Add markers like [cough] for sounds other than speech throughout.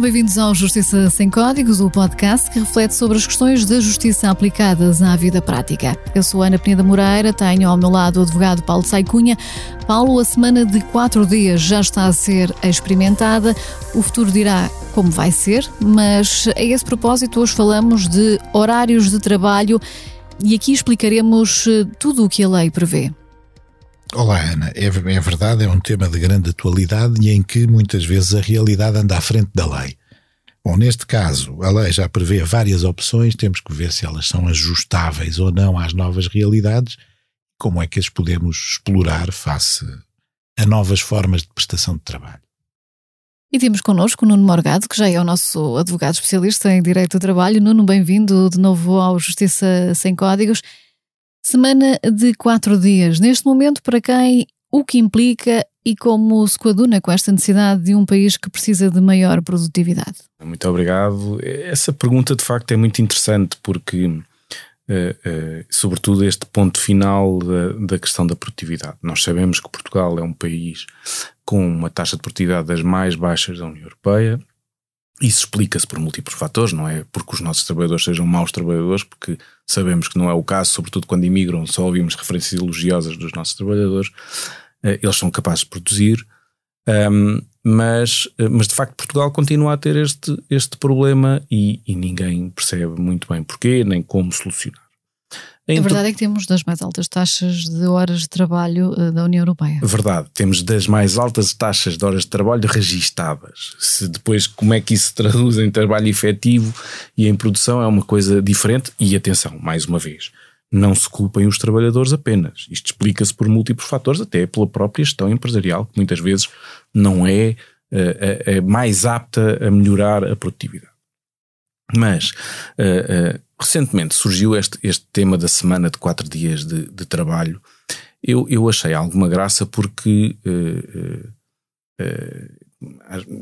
Sejam bem-vindos ao Justiça Sem Códigos, o podcast que reflete sobre as questões da justiça aplicadas à vida prática. Eu sou Ana Peneda Moreira, tenho ao meu lado o advogado Paulo Saicunha. Paulo, a semana de quatro dias já está a ser experimentada. O futuro dirá como vai ser, mas a esse propósito hoje falamos de horários de trabalho e aqui explicaremos eh, tudo o que a lei prevê. Olá, Ana. É, é, verdade, é um tema de grande atualidade e em que muitas vezes a realidade anda à frente da lei. Bom, neste caso, a lei já prevê várias opções, temos que ver se elas são ajustáveis ou não às novas realidades, como é que as podemos explorar face a novas formas de prestação de trabalho. E temos connosco o Nuno Morgado, que já é o nosso advogado especialista em Direito do Trabalho. Nuno, bem-vindo de novo ao Justiça Sem Códigos. Semana de quatro dias. Neste momento, para quem o que implica e como se coaduna com esta necessidade de um país que precisa de maior produtividade? Muito obrigado. Essa pergunta de facto é muito interessante porque, uh, uh, sobretudo, este ponto final da, da, questão da produtividade. Nós sabemos que Portugal é um país com uma taxa de produtividade das mais baixas da União Europeia. Isso explica-se por múltiplos fatores, não é porque os nossos trabalhadores sejam maus trabalhadores, porque sabemos que não é o caso, sobretudo quando imigram, só ouvimos referências elogiosas dos nossos trabalhadores, uh, eles são capazes de produzir, um, mas, uh, mas de facto Portugal continua a ter este, este problema e, e ninguém percebe muito bem porquê, nem como solucionar. A verdade é que temos das mais altas taxas de horas de trabalho uh, da União Europeia. Verdade, temos das mais altas taxas de horas de trabalho registadas. Se depois como é que isso se traduz em trabalho efetivo e em produção é uma coisa diferente. E atenção, mais uma vez, não se culpem os trabalhadores apenas. Isto explica-se por múltiplos fatores, até pela própria gestão empresarial, que muitas vezes não é, é, é mais apta a melhorar a produtividade. Mas uh, uh, recentemente surgiu este, este tema da semana de quatro dias de, de trabalho. Eu, eu achei alguma graça porque uh,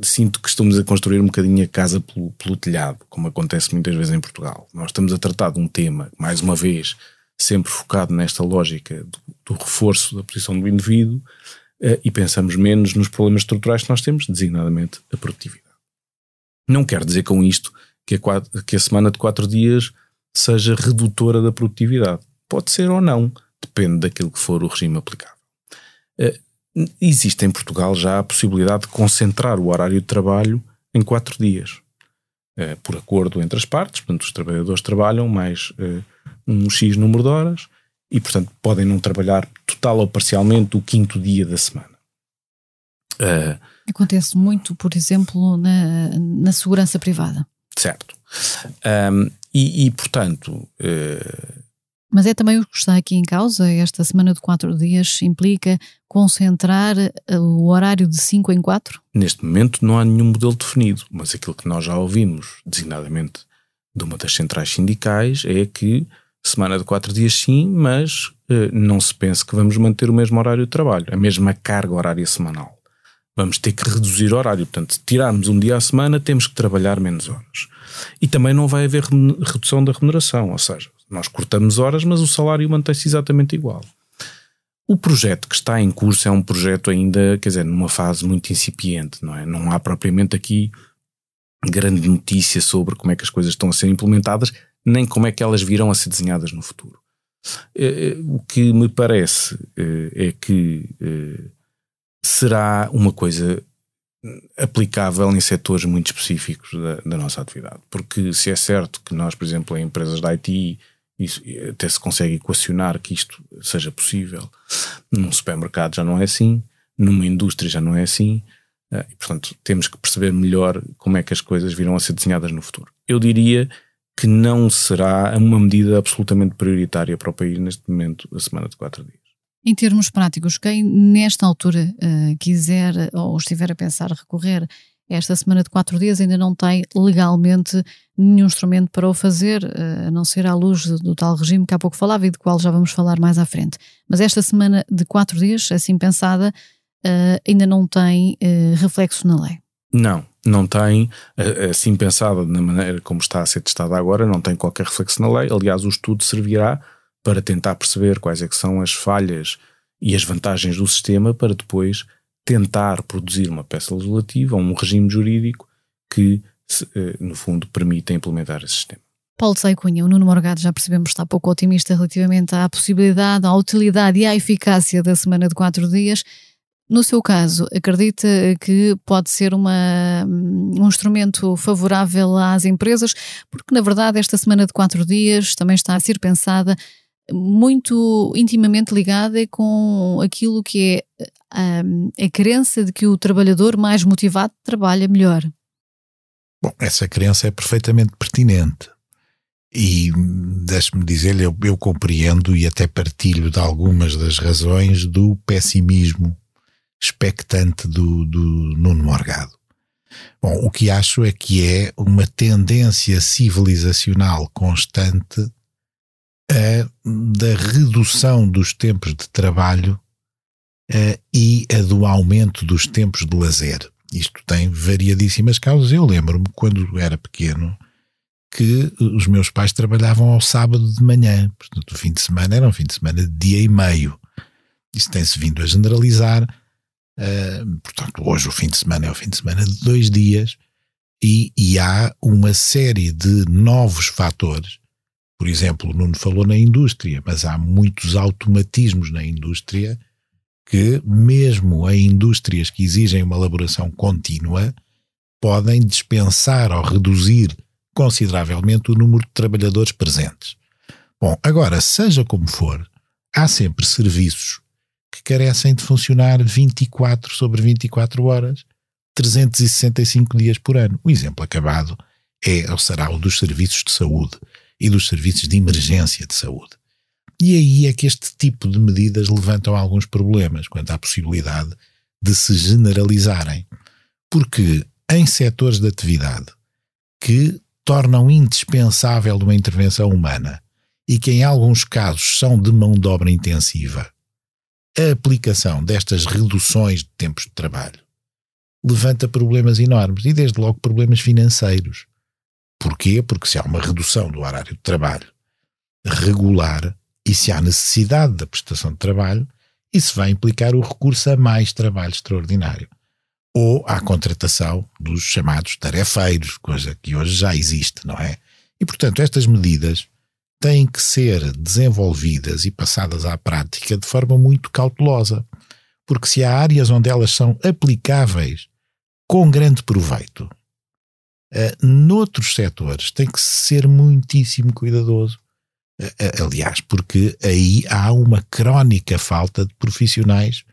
sinto que estamos a construir um bocadinho a casa pelo, pelo, telhado, como acontece muitas vezes em Portugal. Nós estamos a tratar de um tema, mais uma vez, sempre focado nesta lógica do, do reforço da posição do indivíduo e pensamos menos nos problemas estruturais que nós temos, designadamente a produtividade. Não quero dizer com isto que a, quatro, que a semana de quatro dias seja redutora da produtividade. Pode ser ou não, depende daquilo que for o regime aplicável. Uh, existe em Portugal já a possibilidade de concentrar o horário de trabalho em quatro dias, uh, por acordo entre as partes, portanto, os trabalhadores trabalham mais uh, um X número de horas e, portanto, podem não trabalhar total ou parcialmente o quinto dia da semana. Acontece muito, por exemplo, na, na segurança privada. Certo. Um, e, e, portanto. Uh... Mas é também o que está aqui em causa. Esta semana de quatro dias implica concentrar eh, o horário de 5 em 4? Neste momento não há nenhum modelo definido, mas aquilo que nós já ouvimos, designadamente de uma das centrais sindicais, é que semana de quatro dias sim, mas uh, não se pense que vamos manter o mesmo horário de trabalho, a mesma carga horária semanal vamos ter que reduzir horário. Portanto, se tirarmos um dia à semana, temos que trabalhar menos horas. E também não vai haver redução da remuneração, ou seja, nós cortamos horas, mas o salário mantém-se exatamente igual. O projeto que está em curso é um projeto ainda, quer dizer, numa fase muito incipiente, não é? Não há propriamente aqui grande notícia sobre como é que as coisas estão a ser implementadas, nem como é que elas virão a ser desenhadas no futuro. Eh, eh, o que me parece eh, é que será uma coisa aplicável em setores muito específicos da, da, nossa atividade. Porque se é certo que nós, por exemplo, em empresas da IT, isso, até se consegue equacionar que isto seja possível, num supermercado já não é assim, numa indústria já não é assim, eh, e portanto temos que perceber melhor como é que as coisas virão a ser desenhadas no futuro. Eu diria que não será uma medida absolutamente prioritária para o país neste momento, a semana de quatro dias. Em termos práticos, quem nesta altura uh, quiser ou estiver a pensar recorrer esta semana de quatro dias ainda não tem legalmente nenhum instrumento para o fazer, uh, a não ser à luz do, tal regime que há pouco falava e do qual já vamos falar mais à frente. Mas esta semana de quatro dias, assim pensada, uh, ainda não tem reflexo na lei. Não, não tem, assim pensada na maneira como está a ser testada agora, não tem qualquer reflexo na lei. Aliás, o estudo servirá para tentar perceber quais é são as falhas e as vantagens do sistema para depois tentar produzir uma peça legislativa, um regime jurídico que, no fundo, permitem implementar esse sistema. Paulo Sei Cunha, o Nuno Morgado já percebemos está pouco otimista relativamente à possibilidade, à utilidade e à eficácia da semana de quatro dias. No seu caso, acredita que pode ser uma, um instrumento favorável às empresas, porque na verdade esta semana de quatro dias também está a ser pensada muito intimamente ligada com aquilo que é a, a crença de que o trabalhador mais motivado trabalha melhor. Bom, essa crença é perfeitamente pertinente. E deixe-me dizer-lhe, eu, eu, compreendo e até partilho de algumas das razões do pessimismo expectante do, do Nuno Morgado. Bom, o que acho é que é uma tendência civilizacional constante a, da redução dos tempos de trabalho a, e a do aumento dos tempos de lazer. Isto tem variadíssimas causas. Eu lembro-me, quando era pequeno, que os meus pais trabalhavam ao sábado de manhã. Portanto, o fim de semana era um fim de semana de dia e meio. Isso tem-se vindo a generalizar. Uh, portanto, hoje o fim de semana é o fim de semana de dois dias e, e há uma série de novos fatores. Por exemplo, o Nuno falou na indústria, mas há muitos automatismos na indústria que, mesmo em indústrias que exigem uma elaboração contínua, podem dispensar ou reduzir consideravelmente o número de trabalhadores presentes. Bom, agora, seja como for, há sempre serviços que carecem de funcionar 24 sobre 24 horas, 365 dias por ano. O exemplo acabado é ou será o dos serviços de saúde e dos serviços de emergência de saúde. E aí é que este tipo de medidas levantam alguns problemas quanto à possibilidade de se generalizarem. Porque em setores de atividade que tornam indispensável uma intervenção humana e que em alguns casos são de mão de obra intensiva, a aplicação destas reduções de tempos de trabalho levanta problemas enormes e desde logo problemas financeiros. Porquê? Porque se há uma redução do horário de trabalho regular e se há necessidade da prestação de trabalho, isso vai implicar o recurso a mais trabalho extraordinário ou à contratação dos chamados tarefeiros, coisa que hoje já existe, não é? E, portanto, estas medidas têm que ser desenvolvidas e passadas à prática de forma muito cautelosa, porque se há áreas onde elas são aplicáveis com grande proveito, uh, noutros setores tem que ser muitíssimo cuidadoso. Uh, aliás, porque aí há uma crónica falta de profissionais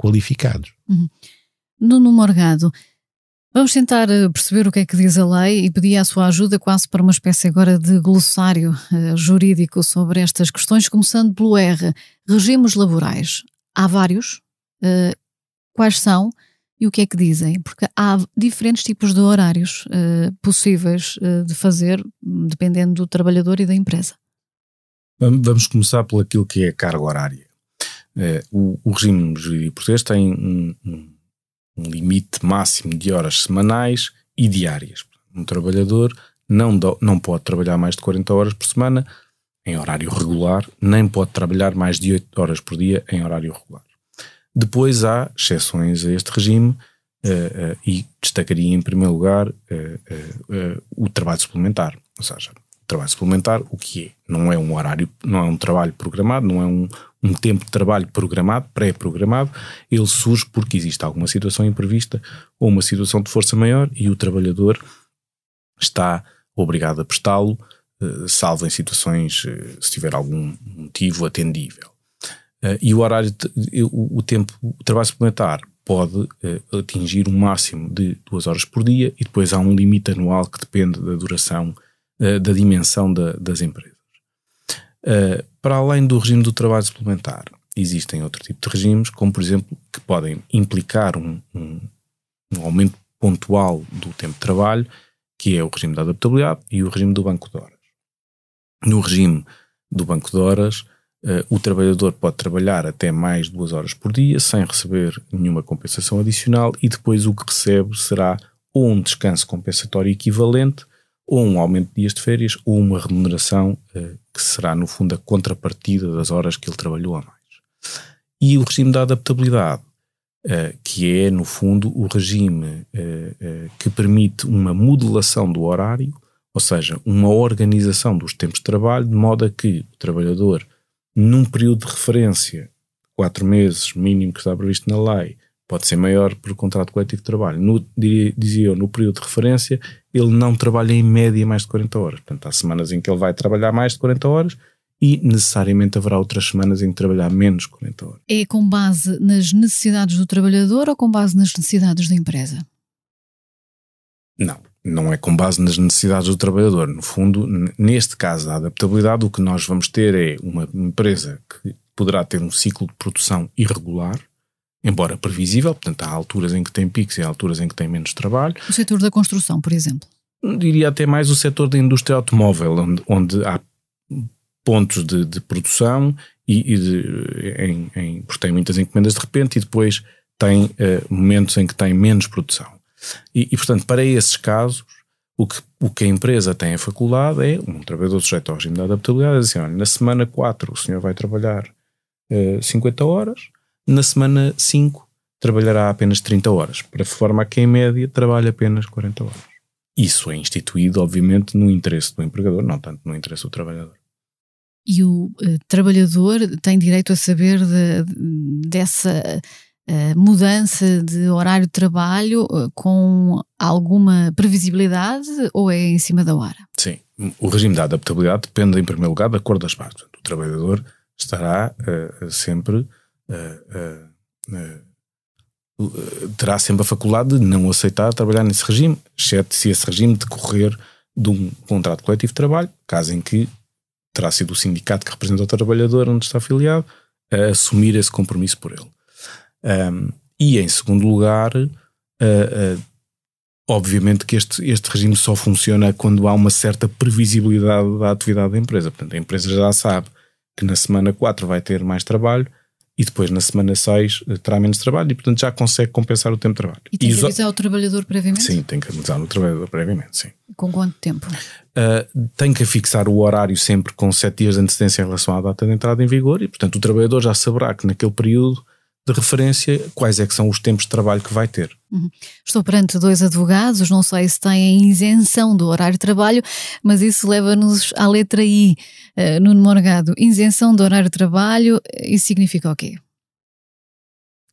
qualificados. Uhum. Nuno Morgado, vamos tentar eh, perceber o que é que diz a lei e pedir a sua ajuda quase para uma espécie agora de glossário uh, jurídico sobre estas questões, começando pelo R, regimes laborais. Há vários. Quais são e o que é que dizem? Porque há diferentes tipos de horários uh, possíveis de fazer, dependendo do trabalhador e da empresa. Vamos começar por aquilo que é a carga horária. O, o regime jurídico português tem um, um um limite máximo de horas semanais e diárias. Um trabalhador não, do, não pode trabalhar mais de 40 horas por semana em horário regular, nem pode trabalhar mais de 8 horas por dia em horário regular. Depois há exceções a este regime uh, uh, e destacaria em primeiro lugar uh, o trabalho suplementar. Ou seja, o trabalho suplementar, o que é? Não é um horário, não é um trabalho programado, não é um, um tempo de trabalho programado, pré-programado, ele surge porque existe alguma situação imprevista ou uma situação de força maior e o trabalhador está obrigado a prestá-lo, salvo em situações, se tiver algum motivo atendível. Eh, e o horário, o tempo, o trabalho suplementar pode atingir um máximo de duas horas por dia e depois há um limite anual que depende da duração, da dimensão das empresas. Uh, para além do regime do trabalho suplementar, existem outro tipo de regimes, como por exemplo, que podem implicar um, um, um aumento pontual do tempo de trabalho, que é o regime da adaptabilidade e o regime do banco de horas. No regime do banco de horas, uh, o trabalhador pode trabalhar até mais duas horas por dia sem receber nenhuma compensação adicional e depois o que recebe será ou um descanso compensatório equivalente ou um aumento de dias de férias ou uma remuneração uh, que será, no fundo, a contrapartida das horas que ele trabalhou a mais. E o regime da adaptabilidade, uh, que é, no fundo, o regime que permite uma modulação do horário, ou seja, uma organização dos tempos de trabalho, de modo a que o trabalhador, num período de referência, quatro meses mínimo que está previsto na lei, pode ser maior por contrato coletivo de trabalho. No, dizia eu, no período de referência, ele não trabalha em média mais de 40 horas. Portanto, há semanas em que ele vai trabalhar mais de 40 horas e necessariamente haverá outras semanas em que trabalhar menos de 40 horas. É com base nas necessidades do trabalhador ou com base nas necessidades da empresa? Não, não é com base nas necessidades do trabalhador. No fundo, neste caso da adaptabilidade, o que nós vamos ter é uma empresa que poderá ter um ciclo de produção irregular, embora previsível, portanto há alturas em que tem picos e há alturas em que tem menos trabalho. O setor da construção, por exemplo? Diria até mais o setor da indústria automóvel, onde, onde há pontos de, de produção e, e de, em, em, porque tem muitas encomendas de repente e depois tem uh, momentos em que tem menos produção. E, e, portanto, para esses casos, o que, o que a empresa tem a faculdade é um trabalhador sujeito ao regime de adaptabilidade, assim, olha, na semana 4 o senhor vai trabalhar uh, eh, 50 horas, na semana 5 trabalhará apenas 30 horas, para forma que em média trabalhe apenas 40 horas. Isso é instituído, obviamente, no interesse do empregador, não tanto no interesse do trabalhador. E o uh, trabalhador tem direito a saber de, dessa mudança de horário de trabalho uh, com alguma previsibilidade ou é em cima da hora? Sim, o regime da adaptabilidade depende, em primeiro lugar, da cor das partes. O trabalhador estará sempre terá sempre a faculdade de não aceitar trabalhar nesse regime, exceto se esse regime decorrer de um contrato coletivo de trabalho, caso em que terá sido o sindicato que representa o trabalhador onde está afiliado a assumir esse compromisso por ele. Um, e em segundo lugar, uh, uh, obviamente que este, este regime só funciona quando há uma certa previsibilidade da atividade da empresa. Portanto, a empresa já sabe que na semana 4 vai ter mais trabalho e depois na semana 6 eh, terá menos trabalho e portanto já consegue compensar o tempo de trabalho. E tem que avisar o trabalhador previamente? Sim, tem que avisar o trabalhador previamente, sim. Com quanto tempo? Uh, tem que fixar o horário sempre com 7 dias de antecedência em relação à data de entrada em vigor e portanto o trabalhador já saberá que naquele período de referência quais é que são os tempos de trabalho que vai ter. Uhum. Estou perante dois advogados, não sei se têm isenção do horário de trabalho, mas isso leva-nos à letra I, uh, Nuno Morgado. Isenção do horário de trabalho, isso significa o quê?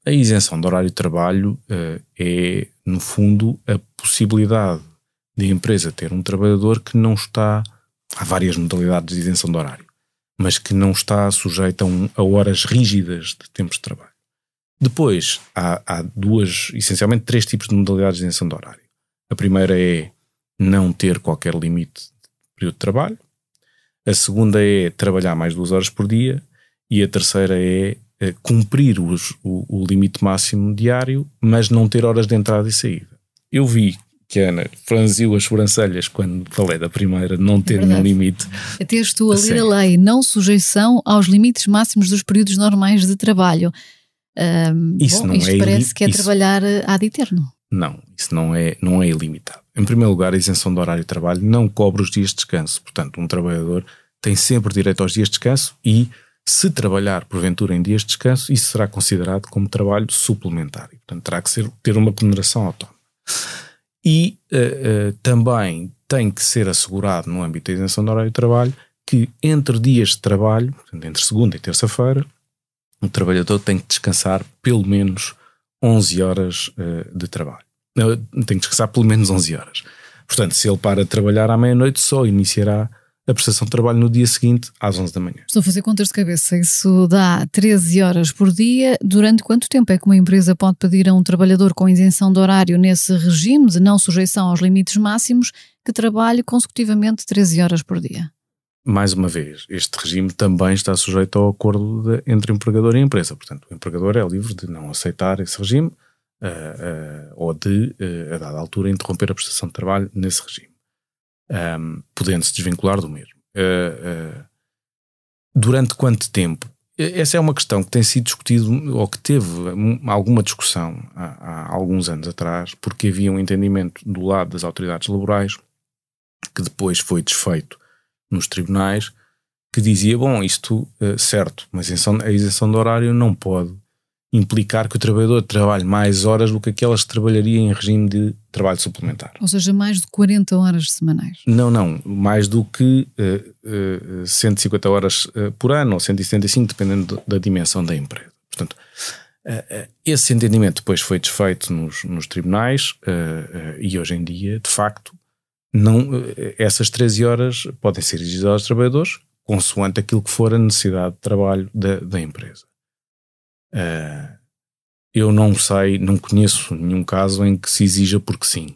A isenção do horário de trabalho uh, é, no fundo, a possibilidade de a empresa ter um trabalhador que não está. Há várias modalidades de isenção de horário, mas que não está sujeito a, um, a horas rígidas de tempos de trabalho. Depois, há, há, duas, essencialmente três tipos de modalidades de isenção de horário. A primeira é não ter qualquer limite de período de trabalho. A segunda é trabalhar mais duas horas por dia. E a terceira é, é cumprir os, o, o, limite máximo diário, mas não ter horas de entrada e saída. Eu vi que a Ana franziu as sobrancelhas quando falei da primeira, não ter nenhum limite. Até estou a ler a lei, não sujeição aos limites máximos dos períodos normais de trabalho. Um, isso bom, não isto é parece que é isso, trabalhar ad eterno. Não, isso não é, não é ilimitado. Em primeiro lugar, a isenção do horário de trabalho não cobre os dias de descanso. Portanto, um trabalhador tem sempre direito aos dias de descanso e, se trabalhar porventura em dias de descanso, isso será considerado como trabalho suplementar. portanto, terá que ser, ter uma remuneração autónoma. E uh, uh, também tem que ser assegurado, no âmbito da isenção do horário de trabalho, que entre dias de trabalho, entre segunda e terça-feira, um trabalhador tem que descansar pelo menos 11 horas uh, de trabalho. Tem que descansar pelo menos 11 horas. Portanto, se ele para de trabalhar à meia-noite, só iniciará a prestação de trabalho no dia seguinte, às 11 da manhã. Estou a fazer contas de cabeça. Isso dá 13 horas por dia. Durante quanto tempo é que uma empresa pode pedir a um trabalhador com isenção de horário nesse regime de não sujeição aos limites máximos que trabalhe consecutivamente 13 horas por dia? Mais uma vez, este regime também está sujeito ao acordo de, entre empregador e empresa. Portanto, o empregador é livre de não aceitar esse regime uh, uh, ou de, uh, a dada altura, interromper a prestação de trabalho nesse regime, um, podendo-se desvincular do mesmo. durante quanto tempo? Essa é uma questão que tem sido discutido ou que teve alguma discussão há, há alguns anos atrás, porque havia um entendimento do lado das autoridades laborais que depois foi desfeito nos tribunais que dizia: bom, isto, uh, certo, mas a isenção, do horário não pode implicar que o trabalhador trabalhe mais horas do que aquelas que trabalharia em regime de trabalho suplementar. Ou seja, mais de 40 horas semanais. Não, não, mais do que uh, uh, 150 horas uh, por ano ou 175, dependendo da dimensão da empresa. Portanto, uh, esse entendimento depois foi desfeito nos, nos tribunais e hoje em dia, de facto, não, essas 13 horas podem ser exigidas aos trabalhadores consoante aquilo que for a necessidade de trabalho da, da empresa. Uh, eu não sei, não conheço nenhum caso em que se exija porque sim.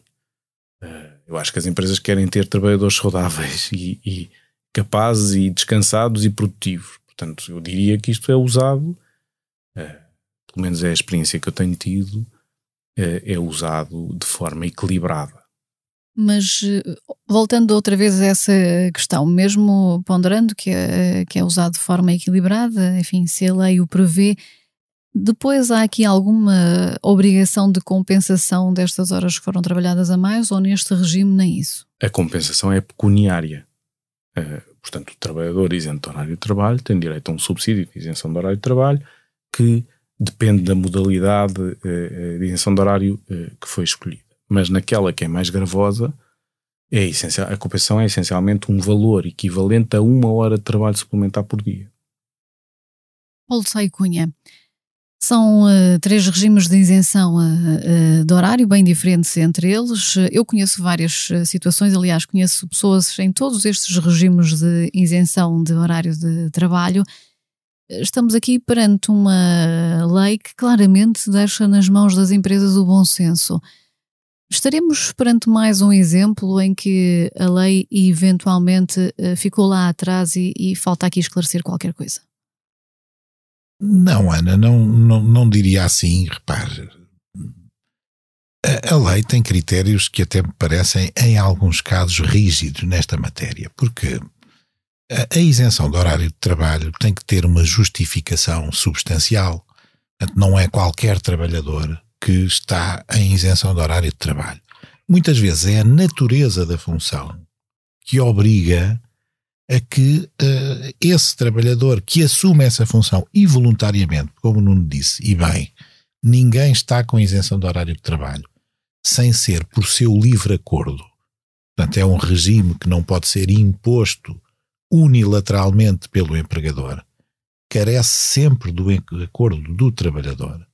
Uh, eu acho que as empresas querem ter trabalhadores saudáveis [laughs] e, e, capazes e descansados e produtivos. Portanto, eu diria que isto é usado, uh, pelo menos é a experiência que eu tenho tido, é usado de forma equilibrada. Mas voltando outra vez a essa questão, mesmo ponderando que é, que é usado de forma equilibrada, enfim, se a lei o prevê, depois há aqui alguma obrigação de compensação destas horas que foram trabalhadas a mais ou neste regime nem isso? A compensação é pecuniária. Uh, portanto, o trabalhador isento de horário de trabalho tem direito a um subsídio de isenção de horário de trabalho que depende da modalidade de isenção de horário que foi escolhida. Mas naquela que é mais gravosa, é essencial, a compensação é essencialmente um valor equivalente a uma hora de trabalho suplementar por dia. Paulo Sai Cunha, são uh, três regimes de isenção uh, uh, de horário, bem diferentes entre eles. Eu conheço várias situações, aliás, conheço pessoas em todos estes regimes de isenção de horário de trabalho. Estamos aqui perante uma lei que claramente deixa nas mãos das empresas o bom senso. Estaremos perante mais um exemplo em que a lei eventualmente ficou lá atrás e, e falta aqui esclarecer qualquer coisa. Não, Ana, não, não, não diria assim. Repare, a, a, lei tem critérios que até me parecem, em alguns casos, rígidos nesta matéria, porque a, a isenção do horário de trabalho tem que ter uma justificação substancial. Portanto, não é qualquer trabalhador que está em isenção de horário de trabalho. Muitas vezes é a natureza da função que obriga a que uh, esse trabalhador que assume essa função e voluntariamente, como o Nuno disse, e bem, ninguém está com isenção de horário de trabalho sem ser por seu livre acordo. Portanto, é um regime que não pode ser imposto unilateralmente pelo empregador. Carece sempre do acordo do trabalhador.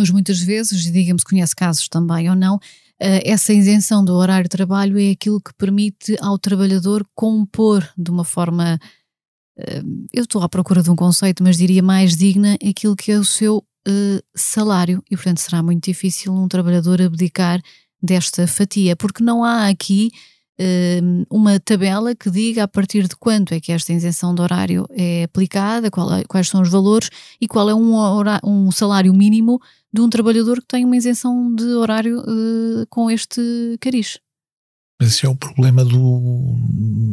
Mas muitas vezes, diga-me se conhece casos também ou não, eh, essa isenção do horário de trabalho é aquilo que permite ao trabalhador compor de uma forma, eh, eu estou à procura de um conceito, mas diria mais digna, aquilo que é o seu eh, salário. E, portanto, será muito difícil um trabalhador abdicar desta fatia, porque não há aqui uma tabela que diga a partir de quanto é que esta isenção de horário é aplicada, é, quais são os valores e qual é um, um salário mínimo de um trabalhador que tem uma isenção de horário uh, com este cariz. Mas esse é o problema do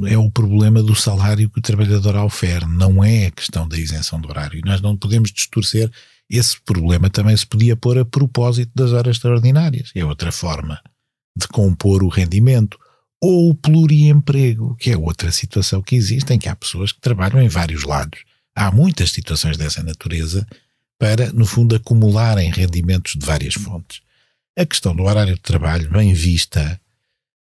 é o problema do salário que o trabalhador ofere, não é a questão da isenção de horário. Nós não podemos distorcer esse problema também se podia pôr a propósito das horas extraordinárias. É outra forma de compor o rendimento. Ou o pluriemprego, que é outra situação que existe, em que há pessoas que trabalham em vários lados. Há muitas situações dessa natureza para, no fundo, acumularem rendimentos de várias fontes. A questão do horário de trabalho, bem vista,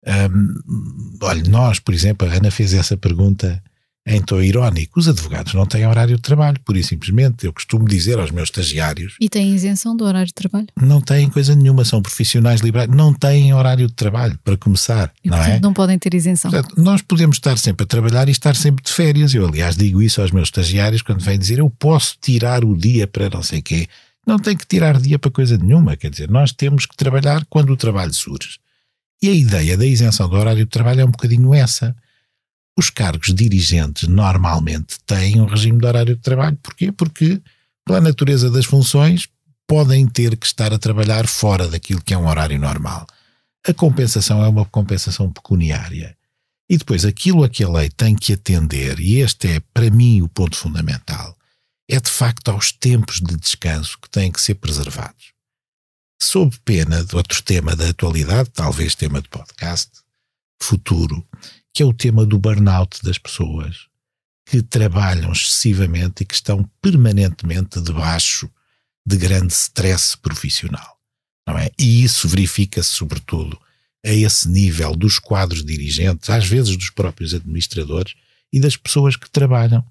um, olha, nós, por exemplo, a Ana fez essa pergunta em tom irónico. Os advogados não têm horário de trabalho, pura e simplesmente. Eu costumo dizer aos meus estagiários. E têm isenção do horário de trabalho? Não têm coisa nenhuma, são profissionais liberais, não têm horário de trabalho, para começar. E, não portanto, é? não podem ter isenção. Portanto, nós podemos estar sempre a trabalhar e estar sempre de férias. Eu, aliás, digo isso aos meus estagiários quando vêm dizer eu posso tirar o dia para não sei quê. Não tem que tirar dia para coisa nenhuma, quer dizer, nós temos que trabalhar quando o trabalho surge. E a ideia da isenção do horário de trabalho é um bocadinho essa os cargos dirigentes normalmente têm um regime de horário de trabalho. Porquê? Porque, pela natureza das funções, podem ter que estar a trabalhar fora daquilo que é um horário normal. A compensação é uma compensação pecuniária. E depois, aquilo a que a lei tem que atender, e este é para mim o ponto fundamental, é de facto aos tempos de descanso que têm que ser preservados. Sob pena de outro tema da atualidade, talvez tema de podcast futuro, que é o tema do burnout das pessoas que trabalham excessivamente e que estão permanentemente debaixo de grande stress profissional. Não é? E isso verifica-se, sobretudo, a esse nível dos quadros dirigentes, às vezes dos próprios administradores e das pessoas que trabalham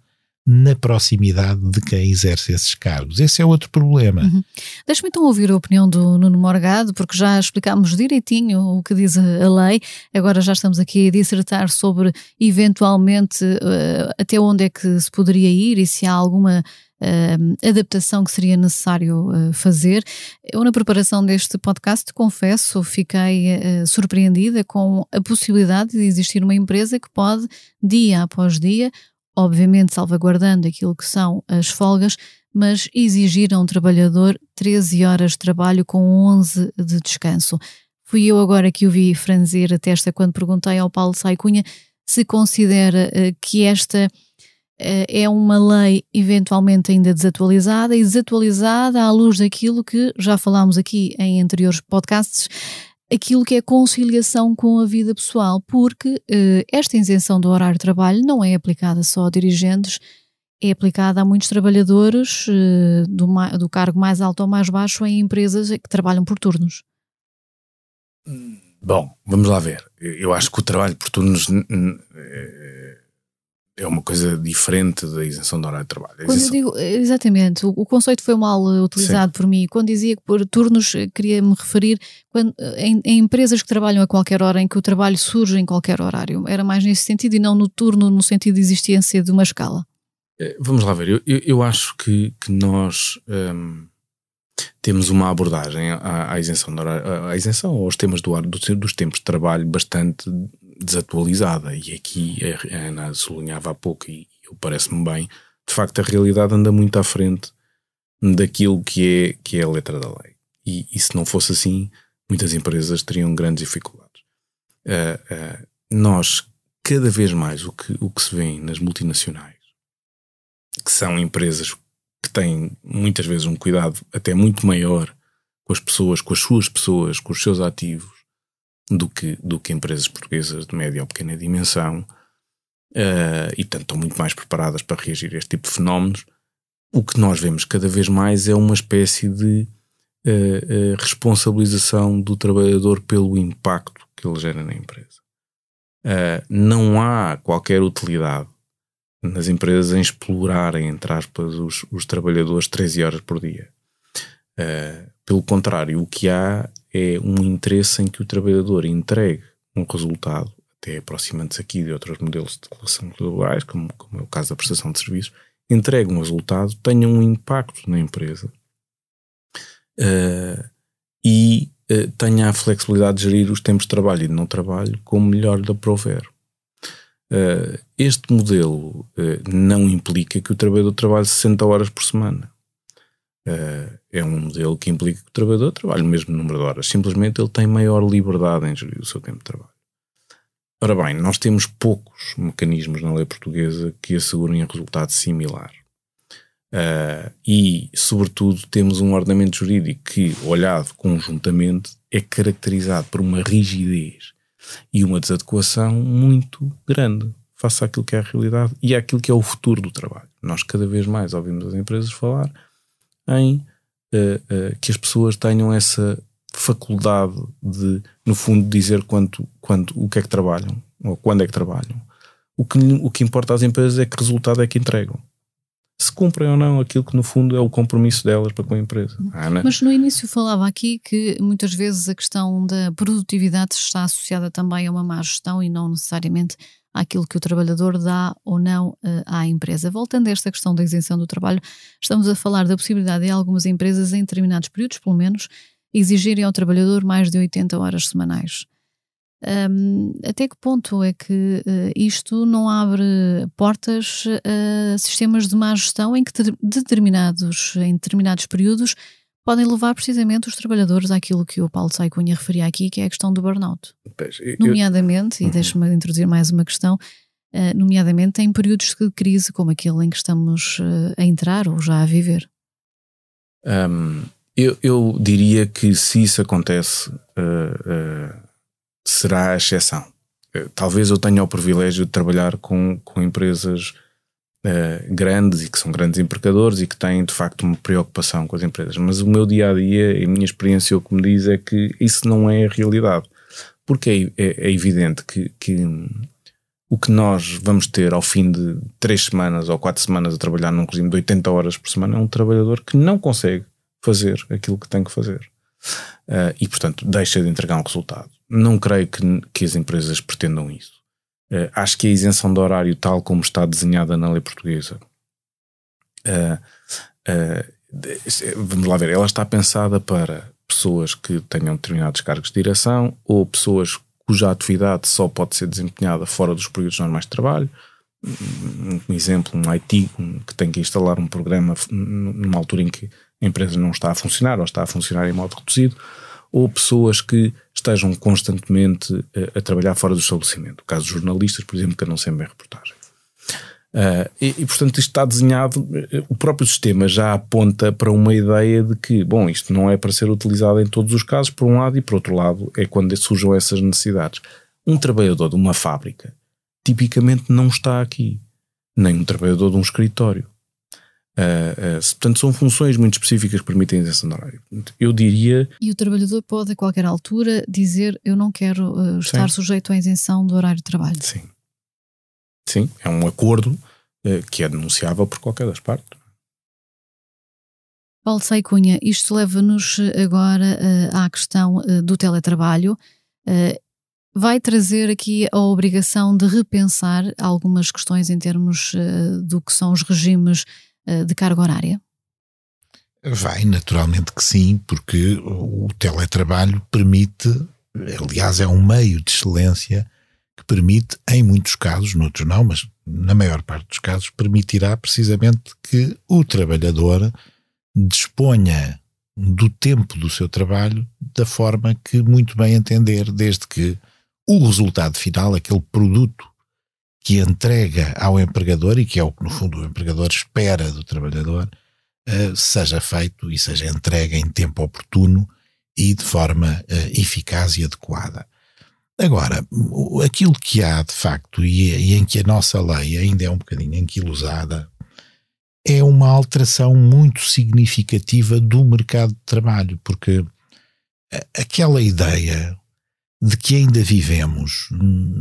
na proximidade de quem exerce esses cargos. Esse é outro problema. Uhum. Deixe-me então ouvir a opinião do Nuno Morgado, porque já explicámos direitinho o que diz a lei, agora já estamos aqui a dissertar sobre eventualmente uh, até onde é que se poderia ir e se há alguma uh, adaptação que seria necessário uh, fazer. Eu, na preparação deste podcast, confesso, fiquei uh, surpreendida com a possibilidade de existir uma empresa que pode, dia após dia, obviamente salvaguardando aquilo que são as folgas, mas exigir a um trabalhador 13 horas de trabalho com 11 de descanso. Fui eu agora que o vi franzir a testa quando perguntei ao Paulo Saicunha se considera uh, que esta uh, é uma lei eventualmente ainda desatualizada e desatualizada à luz daquilo que já falámos aqui em anteriores podcasts, aquilo que é conciliação com a vida pessoal, porque eh, esta isenção do horário de trabalho não é aplicada só a dirigentes, é aplicada a muitos trabalhadores eh, do, do, cargo mais alto ou mais baixo em empresas que trabalham por turnos. Bom, vamos lá ver. Eu acho que o trabalho por turnos eh, é uma coisa diferente da isenção do horário de trabalho. Quando eu digo, exatamente, o, o, conceito foi mal utilizado Sim. por mim. Quando dizia que por turnos, eh, queria-me referir quando, eh, em, em, empresas que trabalham a qualquer hora, em que o trabalho surge em qualquer horário. Era mais nesse sentido e não no turno, no sentido de existência de uma escala. Eh, vamos lá ver, eu, eu, eu acho que, que nós hum, temos uma abordagem à, à isenção, à, à isenção aos temas do, do, dos tempos de trabalho bastante desatualizada. E aqui a Ana sublinhava há pouco, e parece-me bem, de facto a realidade anda muito à frente daquilo que é, que é a letra da lei. E, e se não fosse assim, muitas empresas teriam grandes dificuldades. Uh, uh, nós, cada vez mais, o que, o que se vê nas multinacionais, que são empresas que têm muitas vezes um cuidado até muito maior com as pessoas, com as suas pessoas, com os seus ativos, do que, do que empresas portuguesas de média ou pequena dimensão uh, e, portanto, estão muito mais preparadas para reagir a este tipo de fenómenos. O que nós vemos cada vez mais é uma espécie de uh, uh, responsabilização do trabalhador pelo impacto que ele gera na empresa. não há qualquer utilidade nas empresas em explorarem, entre aspas, os, os trabalhadores 13 horas por dia. pelo contrário, o que há é um interesse em que o trabalhador entregue um resultado, até aproximando-se aqui de outros modelos de relação globais, como, como é o caso da prestação de serviços, entregue um resultado, tenha um impacto na empresa uh, e uh, tenha a flexibilidade de gerir os tempos de trabalho e de não trabalho como melhor lhe aprouver. Uh, este modelo não implica que o trabalhador trabalhe 60 horas por semana. É um modelo que implica que o trabalhador trabalhe o mesmo número de horas, simplesmente ele tem maior liberdade em gerir o seu tempo de trabalho. Ora bem, nós temos poucos mecanismos na lei portuguesa que assegurem um resultado similar. Uh, e, sobretudo, temos um ordenamento jurídico que, olhado conjuntamente, é caracterizado por uma rigidez e uma desadequação muito grande face àquilo que é a realidade e àquilo que é o futuro do trabalho. Nós cada vez mais ouvimos as empresas falar em uh, uh, que as pessoas tenham essa faculdade de, no fundo, dizer quanto, quanto, o que é que trabalham ou quando é que trabalham. O que, o que importa às empresas é que resultado é que entregam. Se cumprem ou não aquilo que, no fundo, é o compromisso delas para com a empresa. Ana? Mas no início falava aqui que muitas vezes a questão da produtividade está associada também a uma má gestão e não necessariamente àquilo que o trabalhador dá ou não uh, à empresa. Voltando a esta questão da isenção do trabalho, estamos a falar da possibilidade de algumas empresas, em determinados períodos, pelo menos, exigirem ao trabalhador mais de 80 horas semanais. Um, até que ponto é que uh, isto não abre portas a sistemas de má gestão em que determinados, em determinados períodos podem levar precisamente os trabalhadores àquilo que o Paulo Saicunha referia aqui, que é a questão do burnout. Pois, eu, nomeadamente, eu... e deixe-me introduzir mais uma questão, uh, nomeadamente em períodos de crise como aquele em que estamos uh, a entrar ou já a viver. Um, eu, eu, diria que se isso acontece, uh, será a exceção. talvez eu tenha o privilégio de trabalhar com, com empresas uh, grandes e que são grandes empregadores e que têm de facto uma preocupação com as empresas. Mas o meu dia a dia, a minha experiência, o que me diz é que isso não é a realidade. Porque é, é, é evidente que, que o que nós vamos ter ao fim de três semanas ou quatro semanas a trabalhar num regime de 80 horas por semana é um trabalhador que não consegue fazer aquilo que tem que fazer. Uh, e, portanto, deixa de entregar um resultado. Não creio que, que as empresas pretendam isso. Uh, acho que a isenção de horário, tal como está desenhada na lei portuguesa, uh, vamos lá ver, ela está pensada para pessoas que tenham determinados cargos de direção ou pessoas cuja atividade só pode ser desempenhada fora dos períodos normais de trabalho. Um exemplo, um IT que tem que instalar um programa numa altura em que a empresa não está a funcionar ou está a funcionar em modo reduzido, ou pessoas que estejam constantemente a, a trabalhar fora do estabelecimento. O caso de jornalistas, por exemplo, que não sempre em reportagem. Uh, e, e, portanto, isto está desenhado, o próprio sistema já aponta para uma ideia de que, bom, isto não é para ser utilizado em todos os casos, por um lado, e por outro lado, é quando surjam essas necessidades. Um trabalhador de uma fábrica tipicamente não está aqui, nem um trabalhador de um escritório. Uh, uh, portanto, são funções muito específicas que permitem a isenção de horário. Eu diria. E o trabalhador pode, a qualquer altura, dizer: Eu não quero uh, estar Sim. sujeito à isenção do horário de trabalho. Sim. Sim, é um acordo que é denunciável por qualquer das partes. Paulo Saicunha, isto leva-nos agora à questão do teletrabalho. Vai trazer aqui a obrigação de repensar algumas questões em termos do que são os regimes de carga horária? Vai, naturalmente que sim, porque o teletrabalho permite, aliás, é um meio de excelência que permite, em muitos casos, noutros não, mas na maior parte dos casos, permitirá precisamente que o trabalhador disponha do tempo do seu trabalho da forma que muito bem entender, desde que o resultado final, aquele produto que entrega ao empregador, e que é o que no fundo o empregador espera do trabalhador, uh, seja feito e seja entregue em tempo oportuno e de forma uh, eficaz e adequada. Agora, aquilo que há de facto, e, e, em que a nossa lei ainda é um bocadinho enquilosada, é uma alteração muito significativa do mercado de trabalho, porque aquela ideia de que ainda vivemos,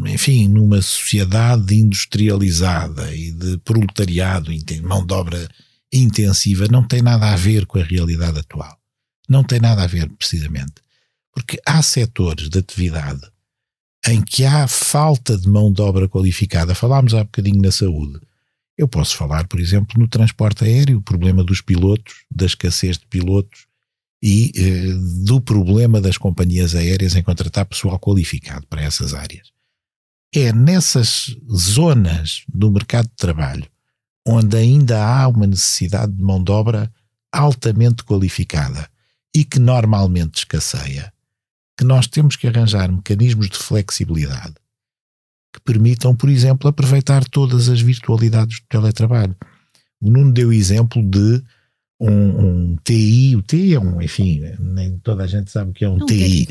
enfim, numa sociedade industrializada e de proletariado, mão de obra intensiva, não tem nada a ver com a realidade atual. Não tem nada a ver, precisamente. Porque há setores de atividade em que há falta de mão de obra qualificada. Falámos há bocadinho na saúde. Eu posso falar, por exemplo, no transporte aéreo, o problema dos pilotos, da escassez de pilotos, e eh, do problema das companhias aéreas em contratar pessoal qualificado para essas áreas. É nessas zonas do mercado de trabalho onde ainda há uma necessidade de mão de obra altamente qualificada e que normalmente escasseia, que nós temos que arranjar mecanismos de flexibilidade que permitam, por exemplo, aproveitar todas as virtualidades do teletrabalho. O Nuno deu exemplo de um, um, TI, o TI é um, enfim, nem toda a gente sabe o que é um, um TI.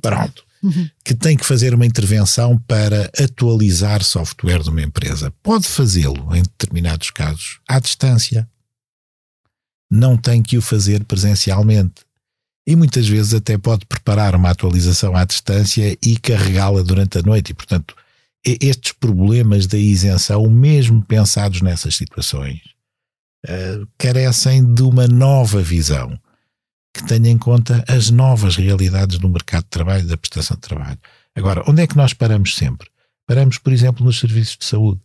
Pronto. Uhum. Que tem que fazer uma intervenção para atualizar software de uma empresa. Pode fazê-lo, em determinados casos, à distância. Não tem que o fazer presencialmente. E muitas vezes até pode preparar uma atualização à distância e carregá-la durante a noite. E, portanto, estes problemas da isenção, mesmo pensados nessas situações, carecem de uma nova visão que tenha em conta as novas realidades do mercado de trabalho e da prestação de trabalho. Agora, onde é que nós paramos sempre? Paramos, por exemplo, nos serviços de saúde.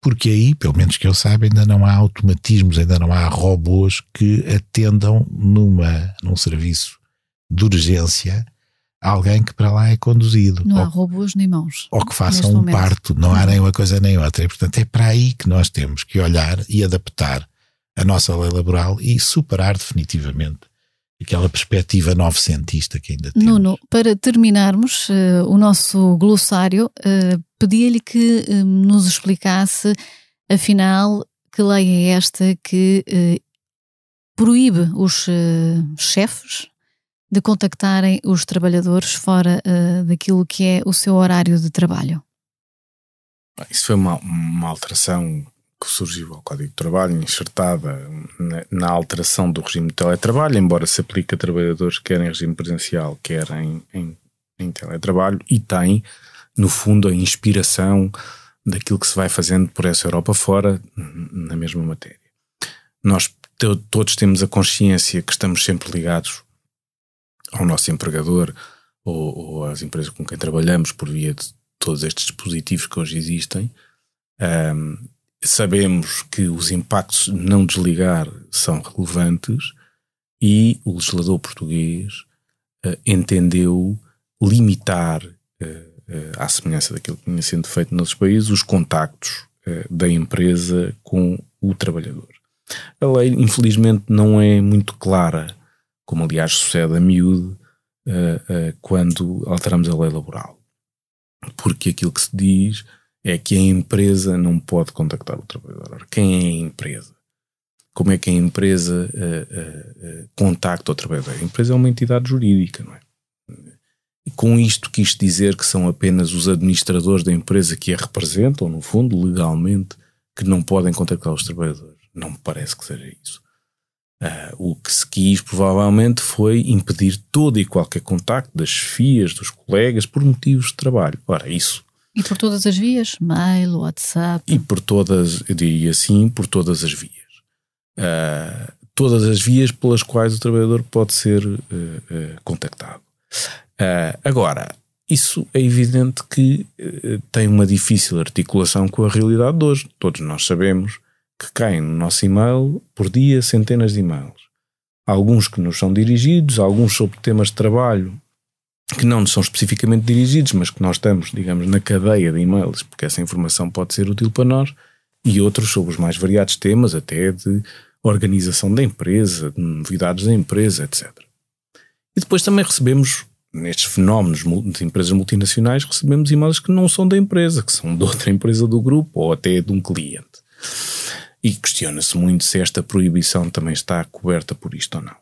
Porque aí, pelo menos que eu saiba, ainda não há automatismos, ainda não há robôs que atendam numa, num serviço de urgência alguém que para lá é conduzido. Não ou, há robôs nem mãos. Ou que façam um momento. parto, não há nem uma coisa nem outra. E, portanto, é para aí que nós temos que olhar e adaptar a nossa lei laboral e superar definitivamente aquela perspectiva novecentista que ainda temos. Nuno, para terminarmos uh, o nosso glossário, uh, pedia-lhe que uh, nos explicasse, afinal, que lei é esta que proíbe os chefes de contactarem os trabalhadores fora uh, daquilo que é o seu horário de trabalho? Isso foi uma, uma alteração que surgiu ao Código de Trabalho, enxertada na, na, alteração do regime de teletrabalho, embora se aplique a trabalhadores quer em regime presencial, quer em, em, em teletrabalho, e tem, no fundo, a inspiração daquilo que se vai fazendo por essa Europa fora na mesma matéria. Nós todos temos a consciência que estamos sempre ligados ao nosso empregador ou, ou às empresas com quem trabalhamos por via de todos estes dispositivos que hoje existem. Um, sabemos que os impactos não desligar são relevantes e o legislador português uh, entendeu limitar, uh, uh, à semelhança daquilo que tinha sido feito nos países, os contactos da empresa com o trabalhador. A lei, infelizmente, não é muito clara, como aliás sucede a miúde quando alteramos a lei laboral. Porque aquilo que se diz é que a empresa não pode contactar o trabalhador. Quem é a empresa? Como é que a empresa uh, uh, uh, contacta o trabalhador? A empresa é uma entidade jurídica, não é? E com isto quis dizer que são apenas os administradores da empresa que a representam, no fundo, legalmente, que não podem contactar os trabalhadores. Não me parece que seja isso. Uh, o que se quis provavelmente foi impedir todo e qualquer contacto das chefias, dos colegas, por motivos de trabalho. Ora, isso e por todas as vias? Mail, WhatsApp? E por todas, eu diria assim, por todas as vias. Uh, todas as vias pelas quais o trabalhador pode ser uh, contactado. agora, isso é evidente que tem uma difícil articulação com a realidade de hoje. Todos nós sabemos que caem no nosso e-mail por dia centenas de e-mails. Alguns que nos são dirigidos, alguns sobre temas de trabalho que não nos são especificamente dirigidos, mas que nós estamos, digamos, na cadeia de e-mails, porque essa informação pode ser útil para nós, e outros sobre os mais variados temas, até de organização da empresa, de novidades da empresa, etc. E depois também recebemos, nestes fenómenos de empresas multinacionais, recebemos e-mails que não são da empresa, que são de outra [laughs] empresa do grupo ou até de um cliente. E questiona-se muito se esta proibição também está coberta por isto ou não.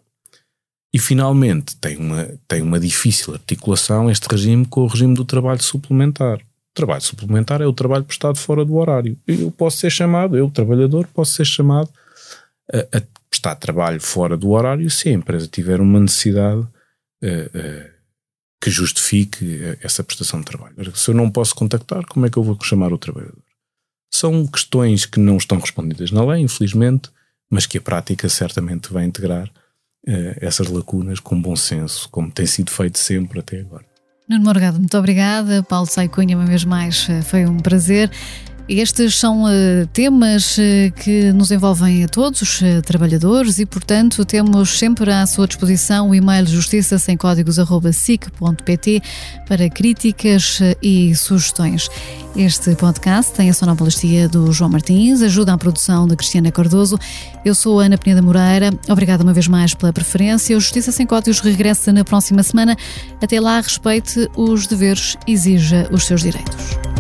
E finalmente tem uma, tem uma difícil articulação este regime com o regime do trabalho suplementar. O trabalho suplementar é o trabalho prestado fora do horário. Eu posso ser chamado, eu, trabalhador, posso ser chamado a, a prestar trabalho fora do horário se a empresa tiver uma necessidade uh, uh, que justifique essa prestação de trabalho. Se eu não posso contactar, como é que eu vou chamar o trabalhador? São questões que não estão respondidas na lei, infelizmente, mas que a prática certamente vai integrar uh, essas lacunas com bom senso, como tem sido feito sempre até agora. Nuno Morgado, muito obrigada. Paulo Saicunha, uma vez mais, eh, foi um prazer. Estes são uh, temas uh, que nos envolvem a todos os uh, trabalhadores e, portanto, temos sempre à sua disposição o e-mail justiça sem códigos@sic.pt para críticas e sugestões. Este podcast tem a sonoplastia do João Martins, ajuda à produção de Cristiana Cardoso. Eu sou Ana Peneda Moreira. Obrigada uma vez mais pela preferência. O Justiça sem Códigos regressa na próxima semana. Até lá, respeite os deveres, exija os seus direitos.